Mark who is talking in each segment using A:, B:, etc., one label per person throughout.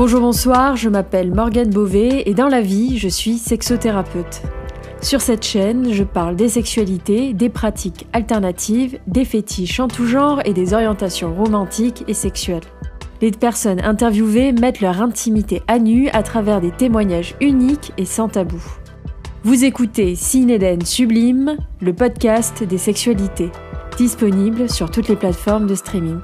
A: Bonjour, bonsoir, je m'appelle Morgane Beauvais et dans la vie, je suis sexothérapeute. Sur cette chaîne, je parle des sexualités, des pratiques alternatives, des fétiches en tout genre et des orientations romantiques et sexuelles. Les personnes interviewées mettent leur intimité à nu à travers des témoignages uniques et sans tabou. Vous écoutez Cinéden Sublime, le podcast des sexualités, disponible sur toutes les plateformes de streaming.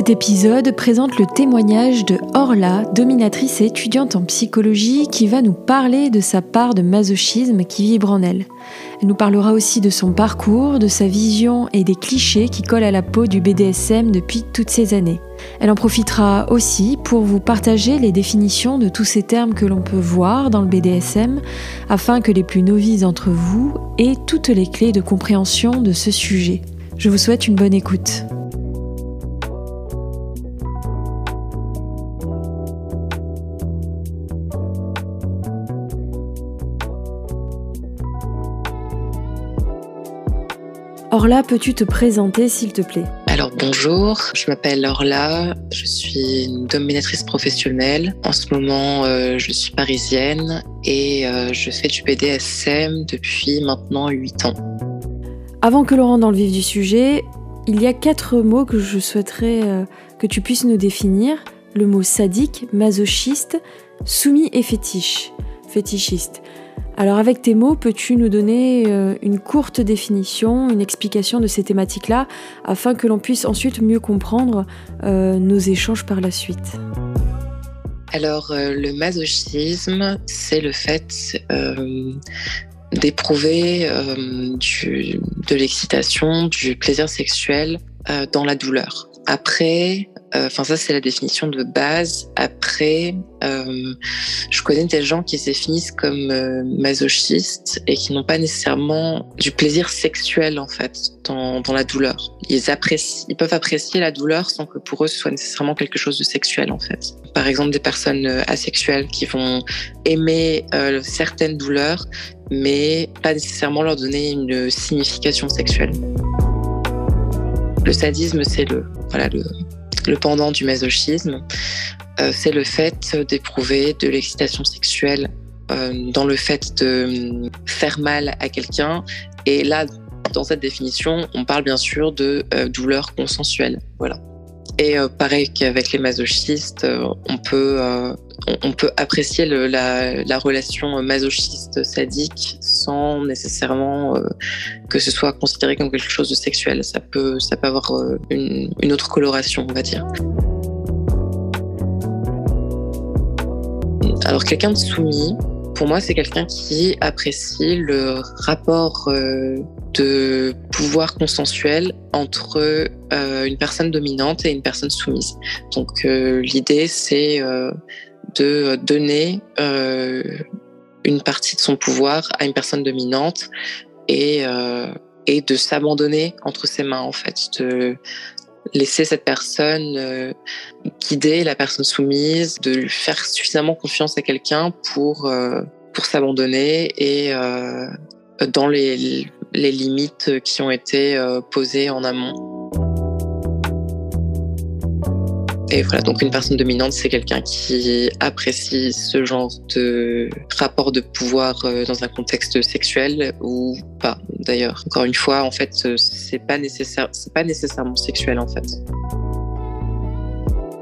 A: Cet épisode présente le témoignage de Orla, dominatrice et étudiante en psychologie, qui va nous parler de sa part de masochisme qui vibre en elle. Elle nous parlera aussi de son parcours, de sa vision et des clichés qui collent à la peau du BDSM depuis toutes ces années. Elle en profitera aussi pour vous partager les définitions de tous ces termes que l'on peut voir dans le BDSM, afin que les plus novices d'entre vous aient toutes les clés de compréhension de ce sujet. Je vous souhaite une bonne écoute. Orla, peux-tu te présenter s'il te plaît?
B: Alors bonjour, je m'appelle Orla, je suis une dominatrice professionnelle. En ce moment, euh, je suis parisienne et euh, je fais du BDSM depuis maintenant 8 ans.
A: Avant que l'on rentre dans le vif du sujet, il y a quatre mots que je souhaiterais euh, que tu puisses nous définir. Le mot sadique, masochiste, soumis et fétiche, fétichiste. Alors avec tes mots, peux-tu nous donner euh, une courte définition, une explication de ces thématiques-là, afin que l'on puisse ensuite mieux comprendre euh, nos échanges par la suite?
B: Alors euh, le masochisme, c'est le fait d'éprouver de l'excitation, du plaisir sexuel dans la douleur. Après, euh, enfin ça c'est la définition de base. Après, euh, je connais des gens qui se définissent comme euh, masochistes et qui n'ont pas nécessairement du plaisir sexuel en fait dans, la douleur. Ils apprécient, ils peuvent apprécier la douleur sans que pour eux ce soit nécessairement quelque chose de sexuel en fait. Par exemple des personnes asexuelles qui vont aimer certaines douleurs mais pas nécessairement leur donner une signification sexuelle. Le sadisme, c'est le, voilà, le, pendant du masochisme, euh, c'est le fait d'éprouver de l'excitation sexuelle euh, dans le fait de euh, faire mal à quelqu'un. Et là, dans cette définition, on parle bien sûr de douleur consensuelle. Voilà. Et pareil qu'avec les masochistes, on peut on peut apprécier la, relation masochiste sadique sans nécessairement que ce soit considéré comme quelque chose de sexuel. Ça peut, ça peut avoir euh, une, autre coloration, on va dire. Alors quelqu'un de soumis, pour moi, c'est quelqu'un qui apprécie le rapport euh, de pouvoir consensuel entre euh, une personne dominante et une personne soumise. Donc l'idée, c'est de donner une partie de son pouvoir à une personne dominante et, euh, et de s'abandonner entre ses mains, en fait, de laisser cette personne euh, guider la personne soumise, de lui faire suffisamment confiance à quelqu'un pour, euh, pour s'abandonner et dans les, les limites qui ont été posées en amont. Et voilà, donc une personne dominante, c'est quelqu'un qui apprécie ce genre de rapport de pouvoir euh, dans un contexte sexuel ou pas. D'ailleurs, encore une fois, en fait, euh, c'est pas nécessaire, pas nécessairement sexuel en fait.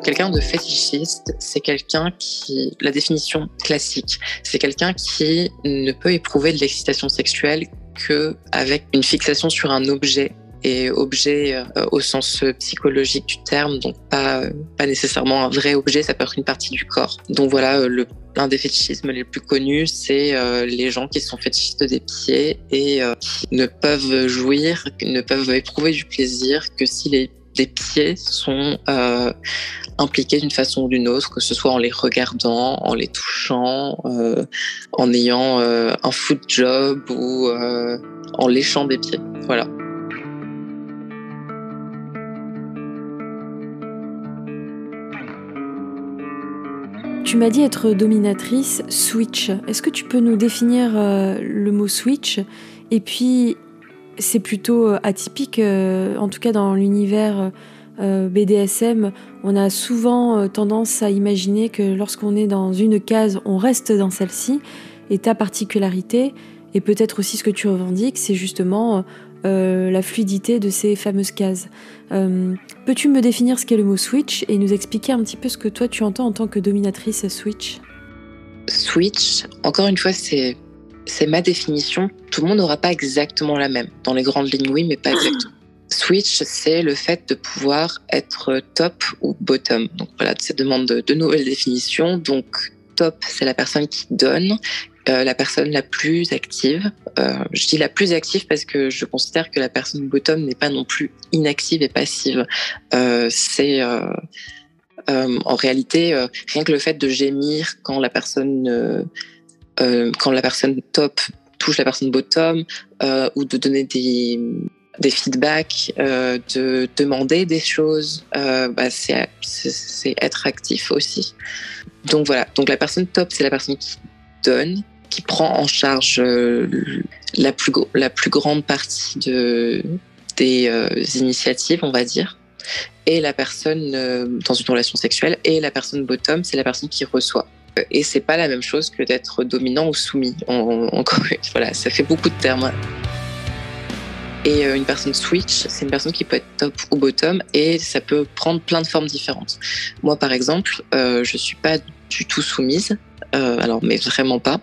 B: Quelqu'un de fétichiste, c'est quelqu'un qui, la définition classique, c'est quelqu'un qui ne peut éprouver de l'excitation sexuelle que avec une fixation sur un objet et objet euh, au sens psychologique du terme, donc pas, pas nécessairement un vrai objet, ça peut être une partie du corps. Donc voilà, euh, l'un des fétichismes les plus connus, c'est euh, les gens qui sont fétichistes des pieds et qui ne peuvent jouir, ne peuvent éprouver du plaisir que si les les pieds sont euh, impliqués d'une façon ou d'une autre, que ce soit en les regardant, en les touchant, euh, en ayant euh, un foot job ou en léchant des pieds. Voilà.
A: Tu m'as dit être dominatrice, switch. Est-ce que tu peux nous définir euh, le mot switch? Et puis, c'est plutôt euh, atypique, euh, en tout cas dans l'univers BDSM, on a souvent tendance à imaginer que lorsqu'on est dans une case, on reste dans celle-ci. Et ta particularité, et peut-être aussi ce que tu revendiques, c'est justement la fluidité de ces fameuses cases. Euh, peux-tu me définir ce qu'est le mot switch et nous expliquer un petit peu ce que toi tu entends en tant que dominatrice switch?
B: Switch, encore une fois, c'est c'est ma définition. Tout le monde n'aura pas exactement la même. Dans les grandes lignes, oui, mais pas exactement. Switch, c'est le fait de pouvoir être top ou bottom. Donc voilà, ça demande de, de nouvelles définitions. Donc top, c'est la personne qui donne, euh, la personne la plus active. Euh, je dis la plus active parce que je considère que la personne bottom n'est pas non plus inactive et passive. Euh, c'est en réalité rien que le fait de gémir quand la personne quand la personne top touche la personne bottom ou de donner des des feedbacks, de demander des choses, bah c'est être actif aussi. Donc voilà, donc la personne top, c'est la personne qui donne, qui prend en charge euh, la plus, grande partie de, des euh, initiatives, on va dire. Et la personne euh, dans une relation sexuelle, et la personne bottom, c'est la personne qui reçoit. Et c'est pas la même chose que d'être dominant ou soumis. encore, voilà, ça fait beaucoup de termes. Et une personne switch, c'est une personne qui peut être top ou bottom et ça peut prendre plein de formes différentes. Moi, par exemple, je suis pas du tout soumise. Euh, alors, mais vraiment pas.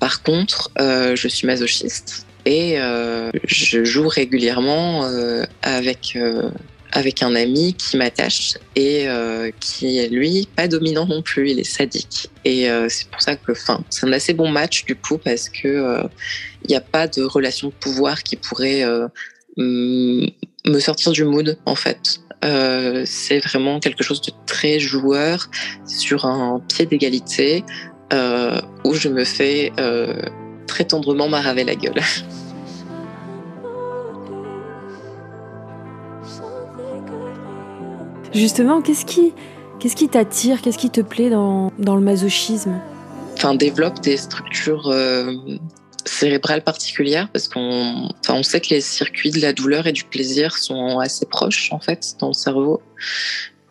B: Par contre, euh, je suis masochiste et euh, je joue régulièrement avec avec un ami qui m'attache et qui est lui pas dominant non plus, il est sadique. Et c'est pour ça que, c'est un assez bon match du coup parce que il n'y a pas de relation de pouvoir qui pourrait me sortir du mood en fait. Euh, c'est vraiment quelque chose de très joueur sur un pied d'égalité euh, où je me fais euh, très tendrement maraver la gueule.
A: Justement, qu'est-ce qui, qu'est-ce qui t'attire, qu'est-ce qui te plaît dans, dans le masochisme?
B: Enfin, développe des structures cérébrale particulière parce qu'on on sait que les circuits de la douleur et du plaisir sont assez proches en fait dans le cerveau.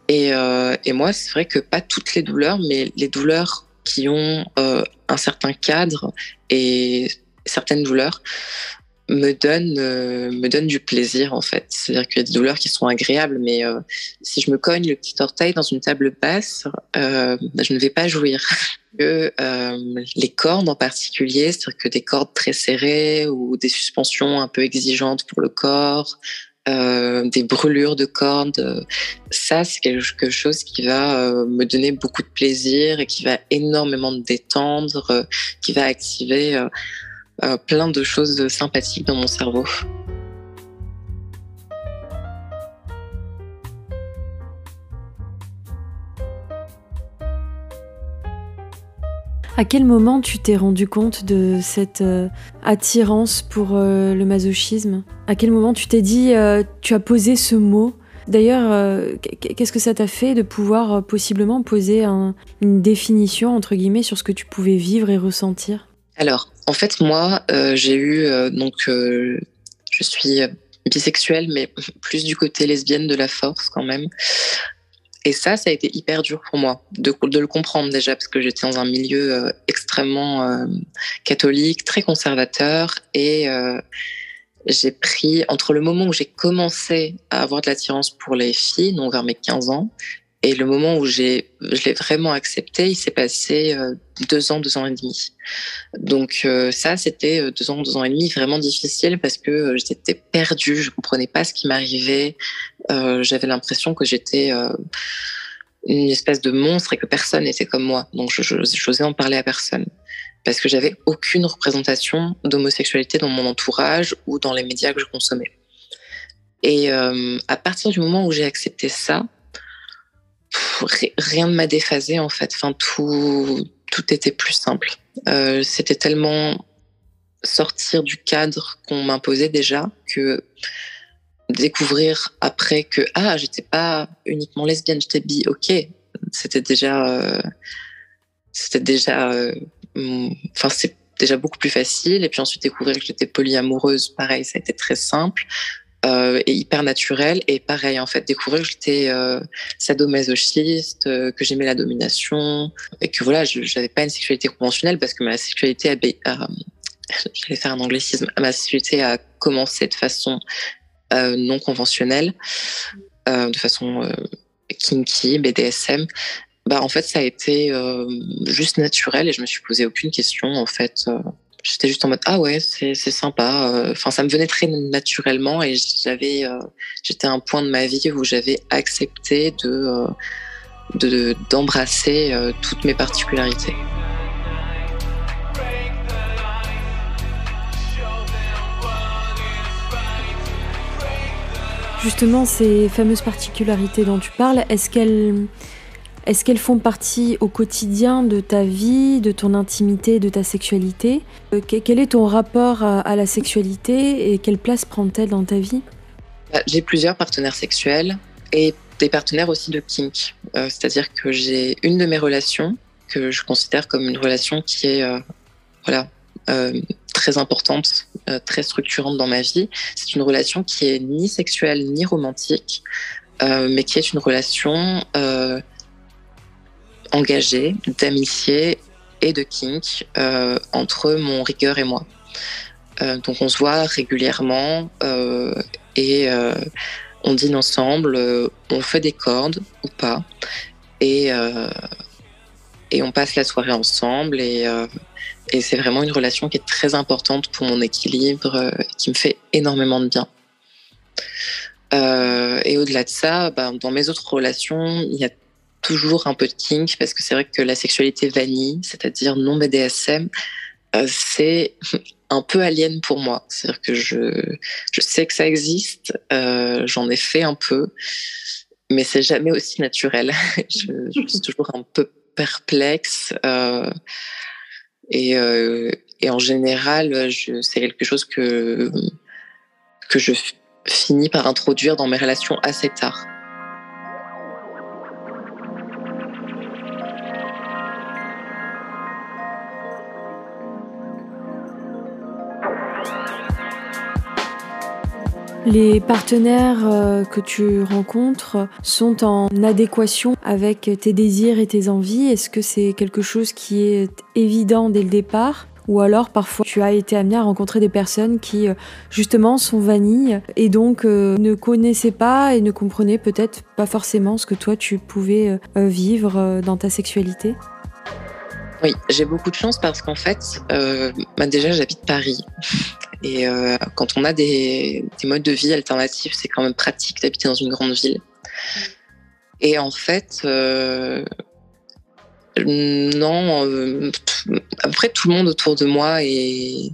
B: Et, euh, et moi, c'est vrai que pas toutes les douleurs, mais les douleurs qui ont euh, un certain cadre et certaines douleurs me donnent euh, me donnent du plaisir en fait. C'est-à-dire qu'il y a des douleurs qui sont agréables, mais si je me cogne le petit orteil dans une table basse, je ne vais pas jouir. que euh, les cordes en particulier, c'est-à-dire que des cordes très serrées ou des suspensions un peu exigeantes pour le corps, euh, des brûlures de cordes, ça c'est quelque chose qui va euh, me donner beaucoup de plaisir et qui va énormément me détendre, qui va activer plein de choses sympathiques dans mon cerveau.
A: À quel moment tu t'es rendu compte de cette euh, attirance pour euh, le masochisme? À quel moment tu t'es dit, euh, tu as posé ce mot? D'ailleurs, qu'est-ce que ça t'a fait de pouvoir possiblement poser une définition, sur ce que tu pouvais vivre et ressentir?
B: Alors, en fait, moi, j'ai eu, donc, je suis bisexuelle, mais plus du côté lesbienne de la force quand même. Et ça, ça a été hyper dur pour moi de, le comprendre déjà, parce que j'étais dans un milieu euh, extrêmement euh, catholique, très conservateur, et euh, j'ai pris, entre le moment où j'ai commencé à avoir de l'attirance pour les filles, donc vers mes 15 ans, et le moment où j'ai, je l'ai vraiment accepté, il s'est passé euh, deux ans, deux ans et demi. Donc euh, ça, c'était euh, deux ans, deux ans et demi vraiment difficile parce que j'étais perdue, je comprenais pas ce qui m'arrivait. J'avais l'impression que j'étais une espèce de monstre et que personne n'était comme moi. Donc je j'osais en parler à personne parce que j'avais aucune représentation d'homosexualité dans mon entourage ou dans les médias que je consommais. Et à partir du moment où j'ai accepté ça, rien ne m'a déphasé en fait. Enfin, tout, tout était plus simple. Euh, c'était tellement sortir du cadre qu'on m'imposait déjà que découvrir après que ah j'étais pas uniquement lesbienne, j'étais bi, ok, c'était déjà euh, c'était déjà, enfin c'est déjà beaucoup plus facile. Et puis ensuite découvrir que j'étais polyamoureuse, pareil, ça a été très simple. Euh, et hyper naturel. Et pareil, en fait, découvrir que j'étais euh, sadomasochiste, euh, que j'aimais la domination, et que voilà, je n'avais pas une sexualité conventionnelle parce que ma sexualité a, j'allais faire un anglicisme, ma sexualité a commencé de façon euh, non conventionnelle, de façon kinky, BDSM. Bah, en fait, ça a été juste naturel et je me suis posé aucune question, en fait j'étais juste en mode ah ouais c'est sympa. Euh, enfin ça me venait très naturellement et j'avais euh, j'étais à un point de ma vie où j'avais accepté de euh, d'embrasser toutes mes particularités.
A: Justement, ces fameuses particularités dont tu parles, est-ce qu'elles est-ce qu'elles font partie au quotidien de ta vie, de ton intimité, de ta sexualité euh, Quel est ton rapport à, la sexualité et quelle place prend-elle dans ta vie?
B: Bah, J'ai plusieurs partenaires sexuels et des partenaires aussi de kink. Euh, c'est-à-dire que j'ai une de mes relations que je considère comme une relation qui est euh, voilà, très importante, très structurante dans ma vie. C'est une relation qui est ni sexuelle ni romantique, mais qui est une relation engagé d'amitié et de kink euh, entre mon rigueur et moi. Euh, donc on se voit régulièrement euh, et on dîne ensemble, on fait des cordes ou pas et, et on passe la soirée ensemble et, et c'est vraiment une relation qui est très importante pour mon équilibre qui me fait énormément de bien. et au-delà de ça, bah, dans mes autres relations, il y a toujours un peu de kink parce que c'est vrai que la sexualité vanille, c'est-à-dire non BDSM, euh, c'est un peu alien pour moi. C'est-à-dire que je, je sais que ça existe, euh, j'en ai fait un peu, mais c'est jamais aussi naturel. je, suis toujours un peu perplexe. Euh, et, et, en général, c'est quelque chose que, que je finis par introduire dans mes relations assez tard.
A: Les partenaires euh, que tu rencontres sont en adéquation avec tes désirs et tes envies. Est-ce que c'est quelque chose qui est évident dès le départ? Ou alors parfois tu as été amené à rencontrer des personnes qui euh, justement sont vanilles et donc euh, ne connaissaient pas et ne comprenaient peut-être pas forcément ce que toi tu pouvais vivre dans ta sexualité?
B: Oui, j'ai beaucoup de chance parce qu'en fait, bah, déjà j'habite Paris. Et euh, quand on a des, des, modes de vie alternatifs, c'est quand même pratique d'habiter dans une grande ville. Et en fait, euh, non, euh, après tout le monde autour de moi est,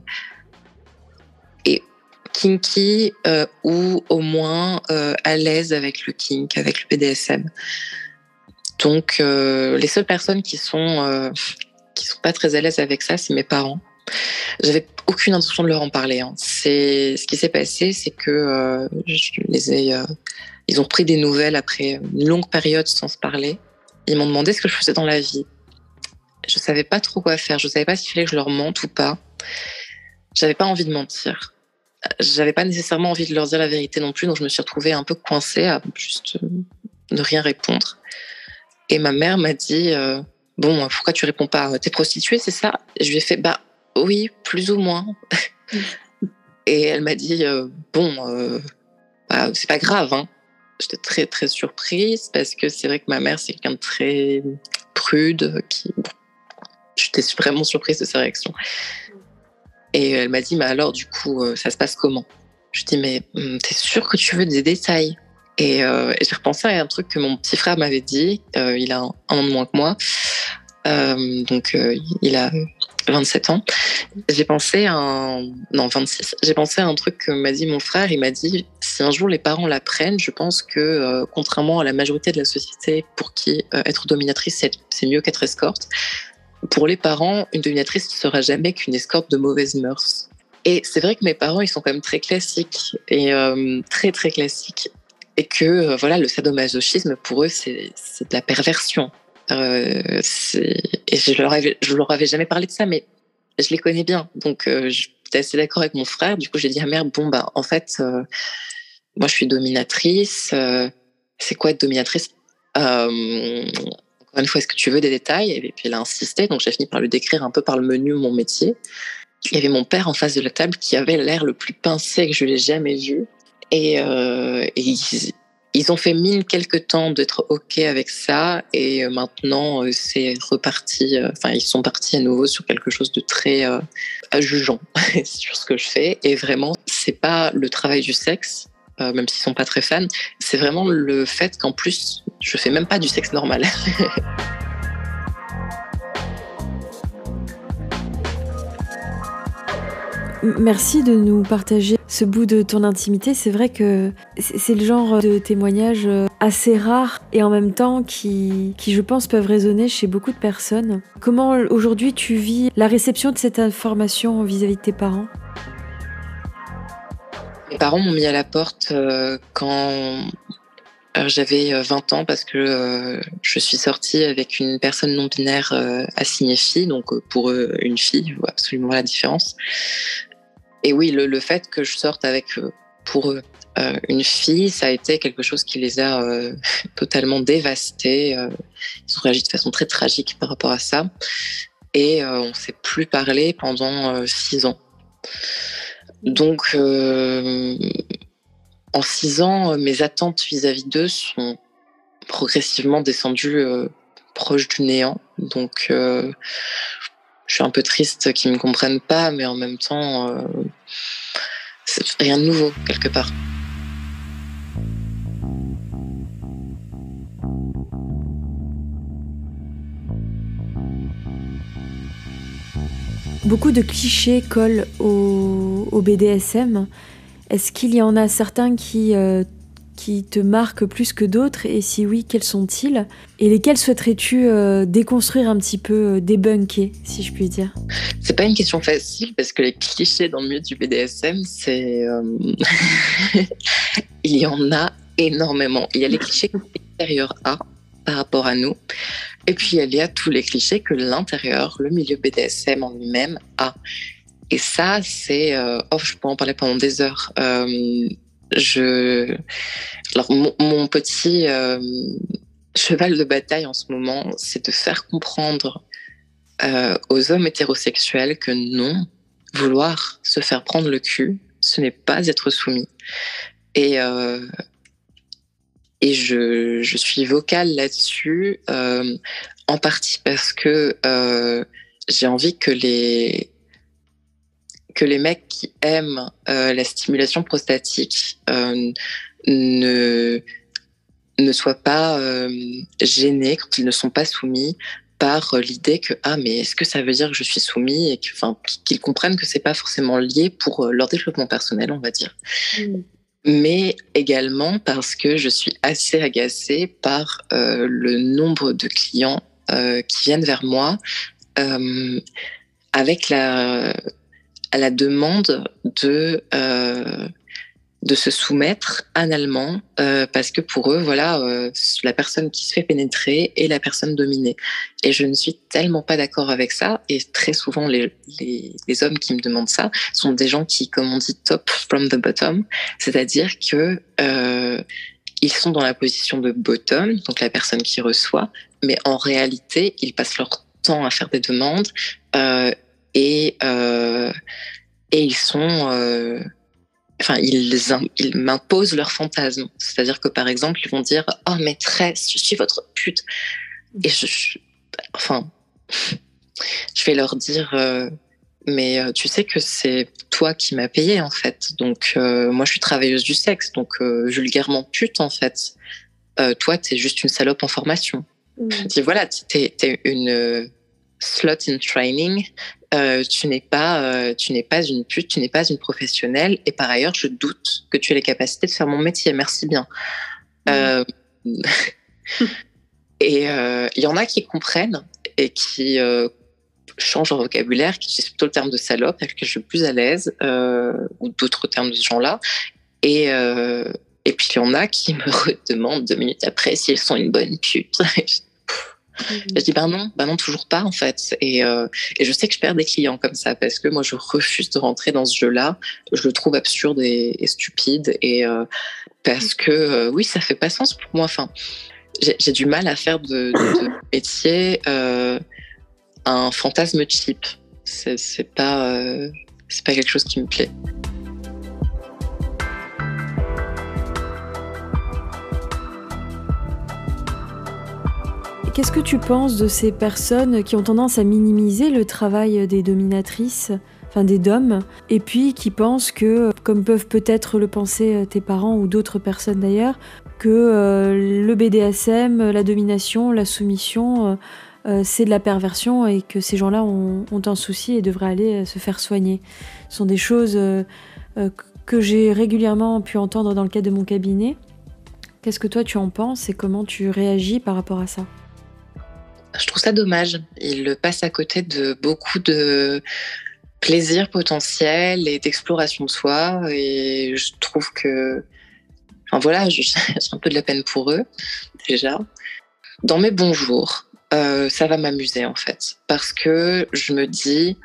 B: kinky euh, ou au moins à l'aise avec le kink, avec le BDSM. Donc les seules personnes qui sont qui sont pas très à l'aise avec ça, c'est mes parents. Aucune intention de leur en parler. Hein. C'est ce qui s'est passé, c'est que euh, je les ai, euh, ils ont pris des nouvelles après une longue période sans se parler. Ils m'ont demandé ce que je faisais dans la vie. Je savais pas trop quoi faire. Je savais pas s'il fallait que je leur mente ou pas. J'avais pas envie de mentir. J'avais pas nécessairement envie de leur dire la vérité non plus, donc je me suis retrouvée un peu coincée à juste euh, ne rien répondre. Et ma mère m'a dit bon, pourquoi tu réponds pas? T'es prostituée, c'est ça? Je lui ai fait bah oui, plus ou moins. Et elle m'a dit euh, bon, euh, bah, c'est pas grave. Hein. J'étais très très surprise parce que c'est vrai que ma mère c'est quelqu'un de très prude qui. J'étais vraiment surprise de sa réaction. Et elle m'a dit mais alors du coup euh, ça se passe comment? Je dis mais hum, t'es sûr que tu veux des détails? Et, j'ai repensé à un truc que mon petit frère m'avait dit. il a un, un, an de moins que moi. donc il a 27 ans, j'ai pensé à un... Non, 26. J'ai pensé à un truc que m'a dit mon frère. Il m'a dit, si un jour les parents l'apprennent, je pense que, euh, contrairement à la majorité de la société pour qui euh, être dominatrice, c'est mieux qu'être escorte, pour les parents, une dominatrice ne sera jamais qu'une escorte de mauvaises mœurs. Et c'est vrai que mes parents, ils sont quand même très classiques, et euh, très très classiques. Et que, voilà, le sadomasochisme, pour eux, c'est de la perversion. Et je leur avais, leur avais jamais parlé de ça, mais je les connais bien. Donc, j'étais assez d'accord avec mon frère. Du coup, j'ai dit à mère, bon, bah, en fait, moi, je suis dominatrice. c'est quoi être dominatrice? Encore une fois, est-ce que tu veux des détails? Et puis elle a insisté, donc j'ai fini par lui décrire un peu par le menu mon métier. Il y avait mon père en face de la table qui avait l'air le plus pincé que je l'ai jamais vu. Et, euh, ils, ont fait mine quelques temps d'être OK avec ça. Et euh, maintenant, euh, c'est reparti. Enfin, ils sont partis à nouveau sur quelque chose de très jugeant sur ce que je fais. Et vraiment, c'est pas le travail du sexe, même s'ils sont pas très fans. C'est vraiment le fait qu'en plus, je fais même pas du sexe normal.
A: Merci de nous partager ce bout de ton intimité. C'est vrai que c'est le genre de témoignage euh, assez rare et en même temps qui, qui, je pense, peuvent résonner chez beaucoup de personnes. Comment aujourd'hui tu vis la réception de cette information vis-à-vis de tes parents?
B: Mes parents m'ont mis à la porte euh, quand j'avais 20 euh, ans parce que je suis sortie avec une personne non binaire assignée fille, donc pour eux une fille, absolument la différence. Et oui, le, fait que je sorte avec euh, pour eux euh, une fille, ça a été quelque chose qui les a euh, totalement dévastés. ils ont réagi de façon très tragique par rapport à ça. Et on ne s'est plus parlé pendant six ans. Donc, en six ans, mes attentes vis-à-vis d'eux sont progressivement descendues proches du néant. Donc, je suis un peu triste qu'ils ne me comprennent pas, mais en même temps, euh, c'est rien de nouveau quelque part.
A: Beaucoup de clichés collent au, BDSM. Est-ce qu'il y en a certains qui euh, qui te marquent plus que d'autres Et si oui, quels sont-ils Et lesquels souhaiterais-tu euh, déconstruire un petit peu, euh, débunker, si je puis dire?
B: C'est pas une question facile parce que les clichés dans le milieu du BDSM, c'est. Euh, il y en a énormément. Il y a les clichés que l'extérieur a par rapport à nous. Et puis il y a tous les clichés que l'intérieur, le milieu BDSM en lui-même a. Et ça, c'est. oh, je peux en parler pendant des heures je, alors mon, petit euh, cheval de bataille en ce moment, c'est de faire comprendre euh, aux hommes hétérosexuels que non, vouloir se faire prendre le cul, ce n'est pas être soumis. Et, euh, et je, je, suis vocale là-dessus, en partie parce que j'ai envie que les, que les mecs qui aiment euh, la stimulation prostatique euh, ne ne soient pas euh, gênés quand ils ne sont pas soumis par l'idée que ah mais est-ce que ça veut dire que je suis soumis et qu'ils comprennent que c'est pas forcément lié pour leur développement personnel on va dire mm. mais également parce que je suis assez agacée par le nombre de clients qui viennent vers moi avec la à la demande de euh, de se soumettre analement euh, parce que pour eux voilà euh, la personne qui se fait pénétrer est la personne dominée. Et je ne suis tellement pas d'accord avec ça et très souvent les, les, les, hommes qui me demandent ça sont des gens qui comme on dit top from the bottom. C'est-à-dire que ils sont dans la position de bottom donc la personne qui reçoit mais en réalité ils passent leur temps à faire des demandes et euh, et ils sont euh, enfin ils, ils m'imposent leurs fantasmes. C'est-à-dire que par exemple ils vont dire oh maîtresse je suis votre pute et je, enfin je vais leur dire euh, mais tu sais que c'est toi qui m'as payé en fait. Donc moi je suis travailleuse du sexe donc vulgairement pute en fait. Toi t'es juste une salope en formation. Mmh. je dis voilà t'es es une slot in training euh, tu n'es pas, euh, tu n'es pas une pute, tu n'es pas une professionnelle. Et par ailleurs, je doute que tu aies les capacités de faire mon métier. Merci bien. Euh, et il y en a qui comprennent et qui changent leur vocabulaire, qui utilisent plutôt le terme de salope, avec lequel je suis plus à l'aise, ou d'autres termes de ce genre-là. Et, et puis il y en a qui me redemandent deux minutes après si elles sont une bonne pute. Je dis ben non, ben non, toujours pas en fait. Et, euh, et, je sais que je perds des clients comme ça parce que moi je refuse de rentrer dans ce jeu-là. Je le trouve absurde et, stupide et euh, parce que euh, oui, ça fait pas sens pour moi. Enfin, j'ai du mal à faire de, de, métier un fantasme cheap. C'est pas c'est pas quelque chose qui me plaît.
A: Qu'est-ce que tu penses de ces personnes qui ont tendance à minimiser le travail des dominatrices, enfin des DOM, et puis qui pensent que, comme peuvent peut-être le penser tes parents ou d'autres personnes d'ailleurs, que euh, le BDSM, la domination, la soumission, euh, euh, c'est de la perversion et que ces gens-là ont, un souci et devraient aller se faire soigner. Ce sont des choses que j'ai régulièrement pu entendre dans le cadre de mon cabinet. Qu'est-ce que toi tu en penses et comment tu réagis par rapport à ça?
B: Je trouve ça dommage. Il passe à côté de beaucoup de plaisir potentiel et d'exploration de soi. Et je trouve que. Enfin voilà, j'ai un peu de la peine pour eux, déjà. Dans mes bons jours, euh, ça va m'amuser en fait. Parce que je me dis,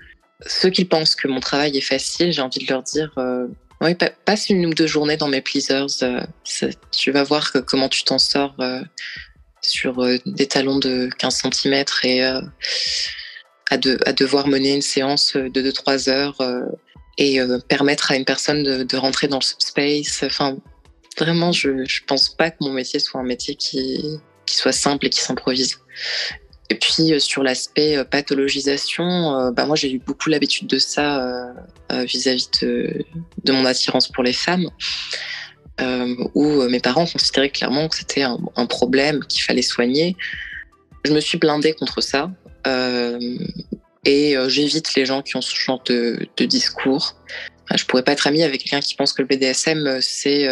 B: ceux qui pensent que mon travail est facile, j'ai envie de leur dire. Euh, oui, passe une ou deux journées dans mes pleasers. Euh, tu vas voir comment tu t'en sors sur euh, des talons de 15 cm et euh, à, devoir mener une séance de 2-3 heures euh, et permettre à une personne de, rentrer dans le subspace. Enfin, vraiment, je ne pense pas que mon métier soit un métier qui, soit simple et qui s'improvise. Et puis sur l'aspect pathologisation, bah moi j'ai eu beaucoup l'habitude de ça vis-à-vis de, mon attirance pour les femmes euh, où euh, mes parents considéraient clairement que c'était un, problème qu'il fallait soigner. Je me suis blindée contre ça euh, et j'évite les gens qui ont ce genre de, discours. Je pourrais pas être amie avec quelqu'un qui pense que le BDSM c'est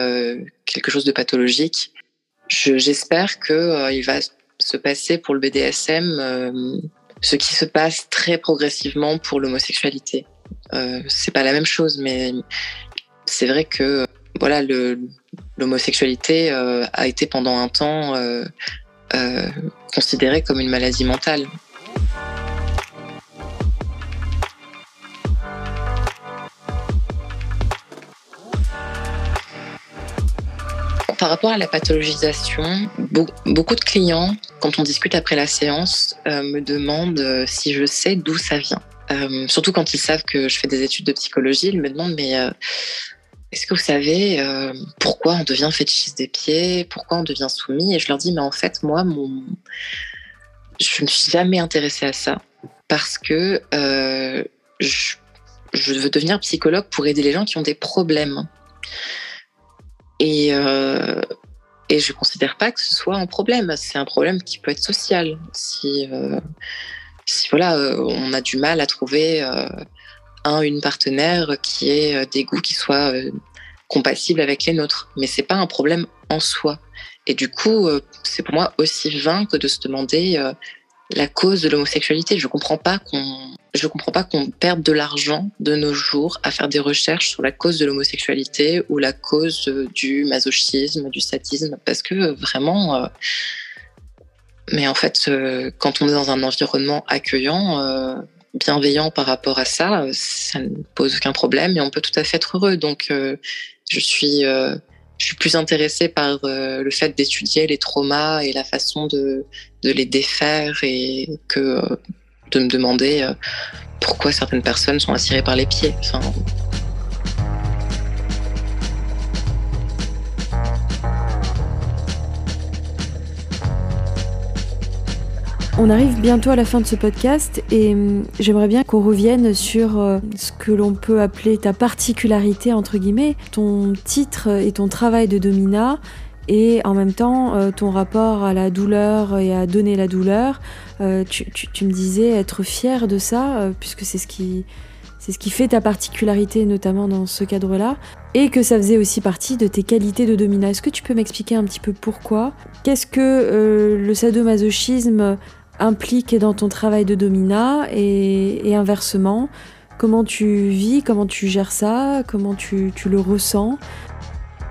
B: quelque chose de pathologique. J'espère que il va se passer pour le BDSM ce qui se passe très progressivement pour l'homosexualité. Euh, c'est pas la même chose, mais c'est vrai que voilà, l'homosexualité euh, a été pendant un temps euh, euh, considérée comme une maladie mentale. Par rapport à la pathologisation, beaucoup de clients, quand on discute après la séance, me demandent si je sais d'où ça vient. surtout quand ils savent que je fais des études de psychologie, ils me demandent mais est-ce que vous savez euh, pourquoi on devient fétichiste des pieds Pourquoi on devient soumis? Et je leur dis, mais en fait, moi, mon... je ne suis jamais intéressée à ça parce que euh, je, veux devenir psychologue pour aider les gens qui ont des problèmes. Et, euh, et je ne considère pas que ce soit un problème. C'est un problème qui peut être social. Si, si voilà, on a du mal à trouver une partenaire qui ait euh, des goûts qui soient euh, compatibles avec les nôtres. Mais c'est pas un problème en soi. Et du coup, euh, c'est pour moi aussi vain que de se demander la cause de l'homosexualité. Je comprends pas qu'on, je comprends pas qu'on perde de l'argent de nos jours à faire des recherches sur la cause de l'homosexualité ou la cause du masochisme, du sadisme, parce que vraiment. mais en fait, quand on est dans un environnement accueillant, bienveillant par rapport à ça, ça ne pose aucun problème et on peut tout à fait être heureux. Donc, euh, je suis, euh, je suis plus intéressée par euh, le fait d'étudier les traumas et la façon de, de les défaire et que de me demander pourquoi certaines personnes sont attirées par les pieds.
A: On arrive bientôt à la fin de ce podcast et hum, j'aimerais bien qu'on revienne sur euh, ce que l'on peut appeler ta particularité, entre guillemets, ton titre et ton travail de domina et en même temps euh, ton rapport à la douleur et à donner la douleur. Euh, tu, me disais être fier de ça, puisque c'est ce qui... C'est ce qui fait ta particularité, notamment dans ce cadre-là, et que ça faisait aussi partie de tes qualités de domina. Est-ce que tu peux m'expliquer un petit peu pourquoi? Qu'est-ce que le sadomasochisme implique dans ton travail de domina et, inversement Comment tu vis Comment tu gères ça Comment tu, le ressens?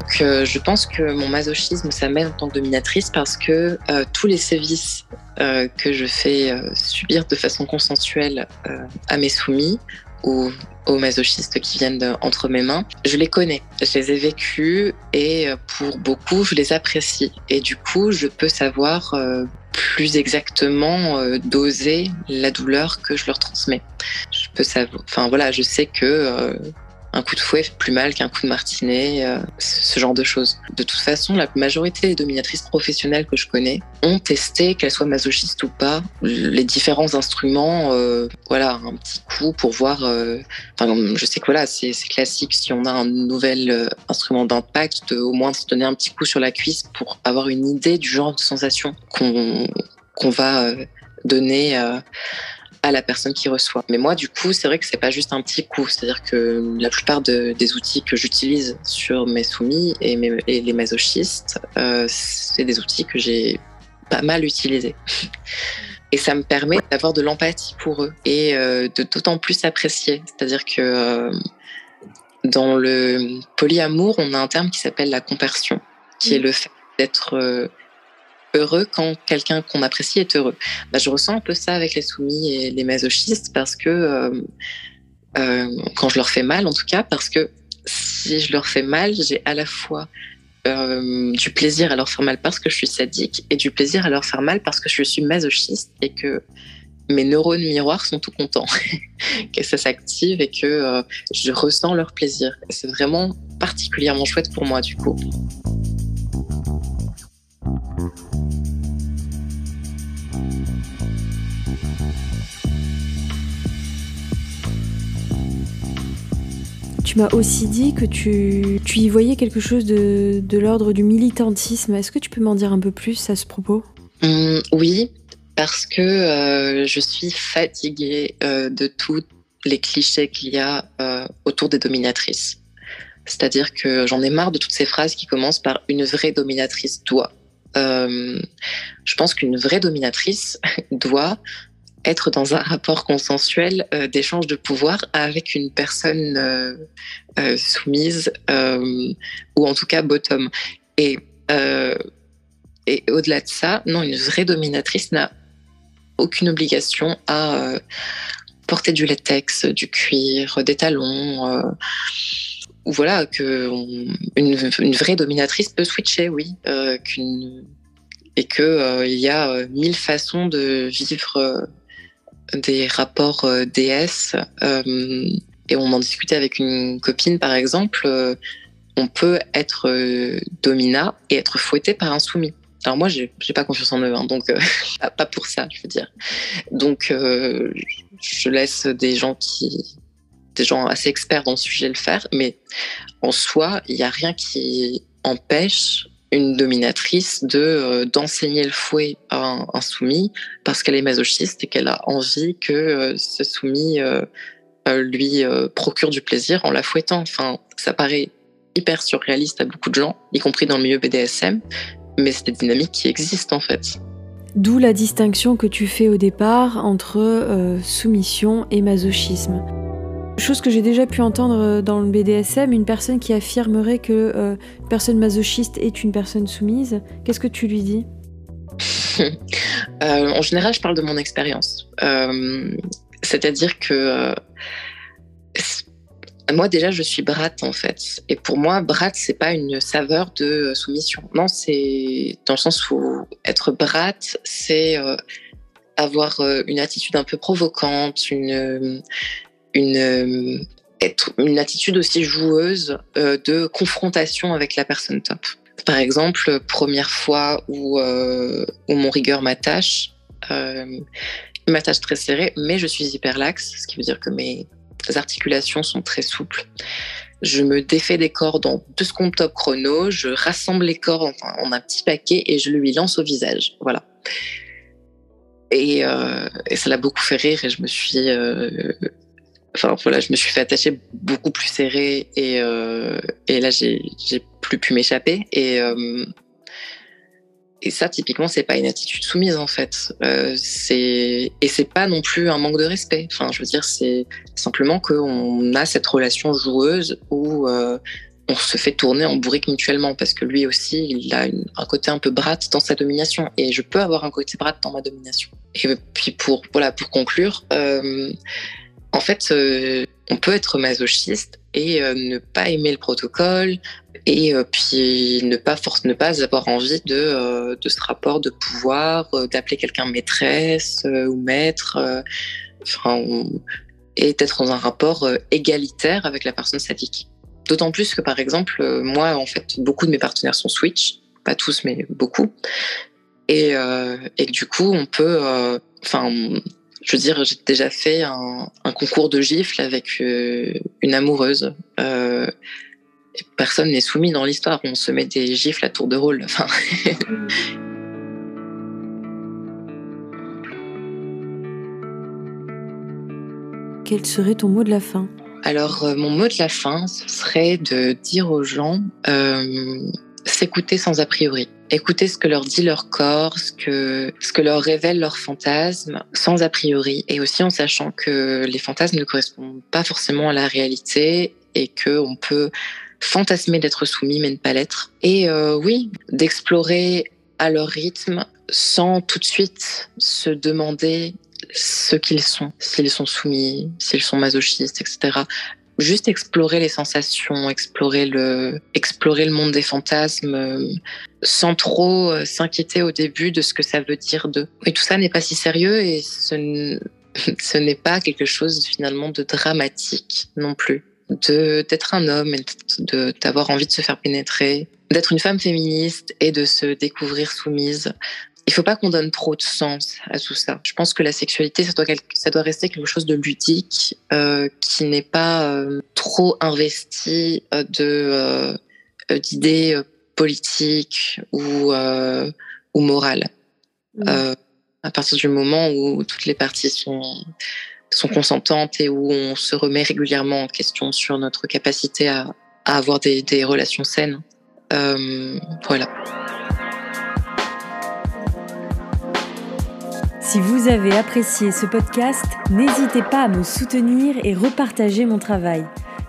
B: Donc, je pense que mon masochisme, ça m'aide en tant que dominatrice parce que tous les sévices que je fais subir de façon consensuelle à mes soumis ou aux masochistes qui viennent entre mes mains, je les connais, je les ai vécus et pour beaucoup, je les apprécie. Et du coup, je peux savoir plus exactement doser la douleur que je leur transmets. Je peux savoir, enfin voilà, je sais que un coup de fouet fait plus mal qu'un coup de martinet, euh, ce genre de choses. De toute façon, la majorité des dominatrices professionnelles que je connais ont testé, qu'elles soient masochistes ou pas, les différents instruments, euh, voilà, un petit coup pour voir. Euh, je sais que voilà, c'est classique si on a un nouvel instrument d'impact, au moins de se donner un petit coup sur la cuisse pour avoir une idée du genre de sensation qu'on va donner à la personne qui reçoit. Mais moi, du coup, c'est vrai que c'est pas juste un petit coup. C'est-à-dire que la plupart des outils que j'utilise sur mes soumis et, les masochistes, euh, c'est des outils que j'ai pas mal utilisés. Et ça me permet d'avoir de l'empathie pour eux et euh, de d'autant plus apprécier. C'est-à-dire que euh, dans le polyamour, on a un terme qui s'appelle la compersion, qui est le fait d'être heureux quand quelqu'un qu'on apprécie est heureux. Bah, je ressens un peu ça avec les soumis et les masochistes parce que euh, euh, quand je leur fais mal, en tout cas, parce que si je leur fais mal, j'ai à la fois euh, du plaisir à leur faire mal parce que je suis sadique et du plaisir à leur faire mal parce que je suis masochiste et que mes neurones miroirs sont tout contents que ça s'active et que je ressens leur plaisir. C'est vraiment particulièrement chouette pour moi du coup.
A: Tu m'as aussi dit que tu, y voyais quelque chose de, l'ordre du militantisme. Est-ce que tu peux m'en dire un peu plus à ce propos?
B: Hum, Oui, parce que euh, je suis fatiguée euh, de tous les clichés qu'il y a euh, autour des dominatrices. C'est-à-dire que j'en ai marre de toutes ces phrases qui commencent par une vraie dominatrice doit. je pense qu'une vraie dominatrice doit être dans un rapport consensuel euh, d'échange de pouvoir avec une personne euh, euh, soumise ou en tout cas bottom. Et, et au-delà de ça, non, une vraie dominatrice n'a aucune obligation à porter du latex, du cuir, des talons. ou voilà, que une, vraie dominatrice peut switcher, oui, qu'une et qu'il il y a mille façons de vivre des rapports euh, DS euh, et on en discutait avec une copine par exemple, euh, on peut être domina et être fouetté par un soumis. Alors moi, j'ai pas confiance en eux, hein, donc pas pour ça, je veux dire. Donc, je laisse des gens qui, des gens assez experts dans le sujet le faire, mais en soi, il n'y a rien qui empêche une dominatrice de euh, d'enseigner le fouet à un, soumis parce qu'elle est masochiste et qu'elle a envie que euh, ce soumis euh, lui procure du plaisir en la fouettant. Enfin, ça paraît hyper surréaliste à beaucoup de gens, y compris dans le milieu BDSM, mais c'est des dynamiques qui existent en fait.
A: D'où la distinction que tu fais au départ entre soumission et masochisme. Chose que j'ai déjà pu entendre euh, dans le BDSM, une personne qui affirmerait que euh, personne masochiste est une personne soumise, qu'est-ce que tu lui dis?
B: Euh, En général, je parle de mon expérience. C'est-à-dire que moi déjà, je suis brat en fait, et pour moi, brat c'est pas une saveur de soumission. Non, c'est dans le sens où être brat, c'est avoir une attitude un peu provocante, une une, être une attitude aussi joueuse euh, de confrontation avec la personne top. Par exemple, première fois où, euh, où mon rigueur m'attache, euh, il m'attache très serré, mais je suis hyper laxe, ce qui veut dire que mes articulations sont très souples. Je me défais des cordes en deux secondes top chrono, je rassemble les cordes en, un petit paquet et je lui lance au visage. Voilà. Et ça l'a beaucoup fait rire et je me suis enfin voilà, je me suis fait attacher beaucoup plus serré et, euh, et là j'ai plus pu m'échapper. Et euh, et ça typiquement c'est pas une attitude soumise en fait. Euh, c'est et c'est pas non plus un manque de respect. Enfin je veux dire c'est simplement qu'on a cette relation joueuse où on se fait tourner en bourrique mutuellement parce que lui aussi, il a un côté un peu brat dans sa domination. Et je peux avoir un côté brat dans ma domination. Et puis pour voilà pour conclure, euh, en fait, euh, on peut être masochiste et euh, ne pas aimer le protocole et puis ne pas force ne pas avoir envie de, ce rapport de pouvoir, d'appeler quelqu'un maîtresse ou maître. et d'être dans un rapport égalitaire avec la personne sadique. D'autant plus que, par exemple, euh, moi, en fait, beaucoup de mes partenaires sont Switch, pas tous, mais beaucoup. Et, euh, que du coup, on peut. Euh, enfin, je veux dire, j'ai déjà fait un, un, concours de gifles avec une amoureuse. personne n'est soumis dans l'histoire. On se met des gifles à tour de rôle. Enfin.
A: Quel serait ton mot de la fin?
B: Alors, euh, mon mot de la fin, ce serait de dire aux gens euh, s'écouter sans a priori. Écouter ce que leur dit leur corps, ce que, ce que leur révèle leur fantasme, sans a priori. Et aussi en sachant que les fantasmes ne correspondent pas forcément à la réalité et qu'on peut fantasmer d'être soumis mais ne pas l'être. Et euh, oui, d'explorer à leur rythme sans tout de suite se demander ce qu'ils sont, s'ils sont soumis, s'ils sont masochistes, etc. Juste explorer les sensations, explorer le, explorer le monde des fantasmes, euh, sans trop euh, s'inquiéter au début de ce que ça veut dire d'eux. Et tout ça n'est pas si sérieux et ce, ce n'est pas quelque chose finalement de dramatique non plus de d'être un homme et de d'avoir envie de se faire pénétrer, d'être une femme féministe et de se découvrir soumise, il faut pas qu'on donne trop de sens à tout ça. Je pense que la sexualité, ça doit, ça doit rester quelque chose de ludique, euh, qui n'est pas euh, trop investi euh, de euh, d'idées politiques ou ou morales. Mmh. à partir du moment où toutes les parties sont sont consentantes et où on se remet régulièrement en question sur notre capacité à, à avoir des, des relations saines. voilà.
A: Si vous avez apprécié ce podcast, n'hésitez pas à me soutenir et repartager mon travail.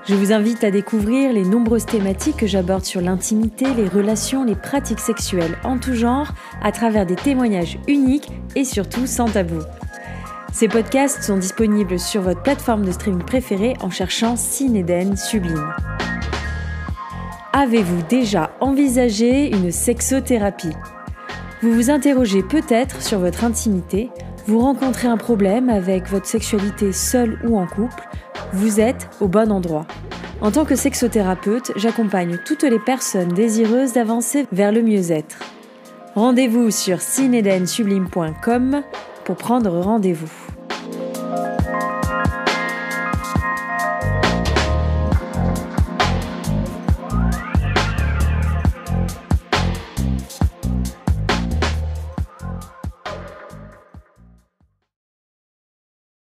A: Je vous invite à découvrir les nombreuses thématiques que j'aborde sur l'intimité, les relations, les pratiques sexuelles en tout genre, à travers des témoignages uniques et surtout sans tabou. Ces podcasts sont disponibles sur votre plateforme de streaming préférée en cherchant Cinéden Sublime. Avez-vous déjà envisagé une sexothérapie? Vous vous interrogez peut-être sur votre intimité, vous rencontrez un problème avec votre sexualité seule ou en couple, vous êtes au bon endroit. En tant que sexothérapeute, j'accompagne toutes les personnes désireuses d'avancer vers le mieux-être. Rendez-vous sur cinedensublime.com pour prendre rendez-vous.